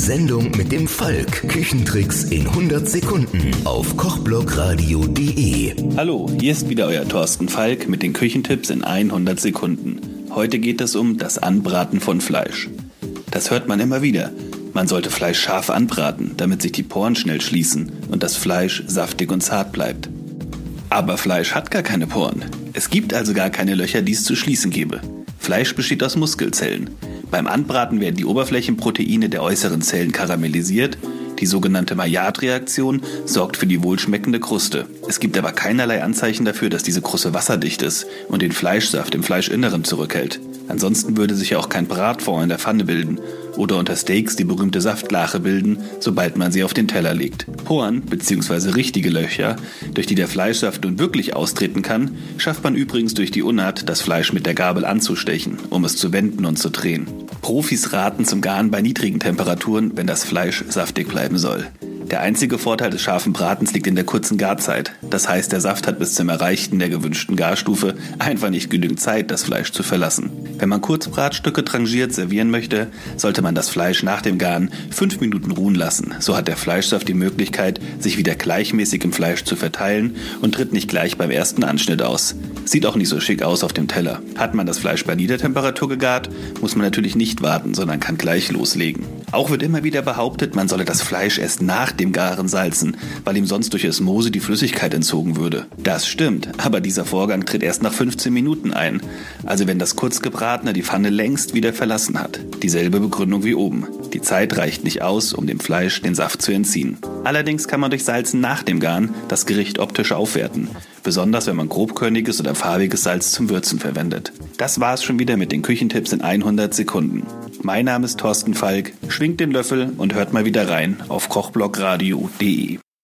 Sendung mit dem Falk. Küchentricks in 100 Sekunden auf kochblogradio.de. Hallo, hier ist wieder euer Thorsten Falk mit den Küchentipps in 100 Sekunden. Heute geht es um das Anbraten von Fleisch. Das hört man immer wieder. Man sollte Fleisch scharf anbraten, damit sich die Poren schnell schließen und das Fleisch saftig und zart bleibt. Aber Fleisch hat gar keine Poren. Es gibt also gar keine Löcher, die es zu schließen gäbe. Fleisch besteht aus Muskelzellen. Beim Anbraten werden die Oberflächenproteine der äußeren Zellen karamellisiert. Die sogenannte Maillard-Reaktion sorgt für die wohlschmeckende Kruste. Es gibt aber keinerlei Anzeichen dafür, dass diese Kruste wasserdicht ist und den Fleischsaft im Fleischinneren zurückhält. Ansonsten würde sich ja auch kein Bratfond in der Pfanne bilden oder unter Steaks die berühmte Saftlache bilden, sobald man sie auf den Teller legt. Poren bzw. richtige Löcher, durch die der Fleischsaft nun wirklich austreten kann, schafft man übrigens durch die Unart, das Fleisch mit der Gabel anzustechen, um es zu wenden und zu drehen. Profis raten zum Garen bei niedrigen Temperaturen, wenn das Fleisch saftig bleiben soll. Der einzige Vorteil des scharfen Bratens liegt in der kurzen Garzeit. Das heißt, der Saft hat bis zum Erreichen der gewünschten Garstufe einfach nicht genügend Zeit, das Fleisch zu verlassen. Wenn man Kurzbratstücke trangiert servieren möchte, sollte man das Fleisch nach dem Garen fünf Minuten ruhen lassen. So hat der Fleischsaft die Möglichkeit, sich wieder gleichmäßig im Fleisch zu verteilen und tritt nicht gleich beim ersten Anschnitt aus. Sieht auch nicht so schick aus auf dem Teller. Hat man das Fleisch bei Niedertemperatur gegart, muss man natürlich nicht warten, sondern kann gleich loslegen. Auch wird immer wieder behauptet, man solle das Fleisch erst nach dem Garen salzen, weil ihm sonst durch Osmose die Flüssigkeit entzogen würde. Das stimmt, aber dieser Vorgang tritt erst nach 15 Minuten ein, also wenn das Kurzgebratene die Pfanne längst wieder verlassen hat. Dieselbe Begründung wie oben. Die Zeit reicht nicht aus, um dem Fleisch den Saft zu entziehen. Allerdings kann man durch Salzen nach dem Garen das Gericht optisch aufwerten, besonders wenn man grobkörniges oder farbiges Salz zum Würzen verwendet. Das war's schon wieder mit den Küchentipps in 100 Sekunden. Mein Name ist Thorsten Falk. Schwingt den Löffel und hört mal wieder rein auf kochblogradio.de.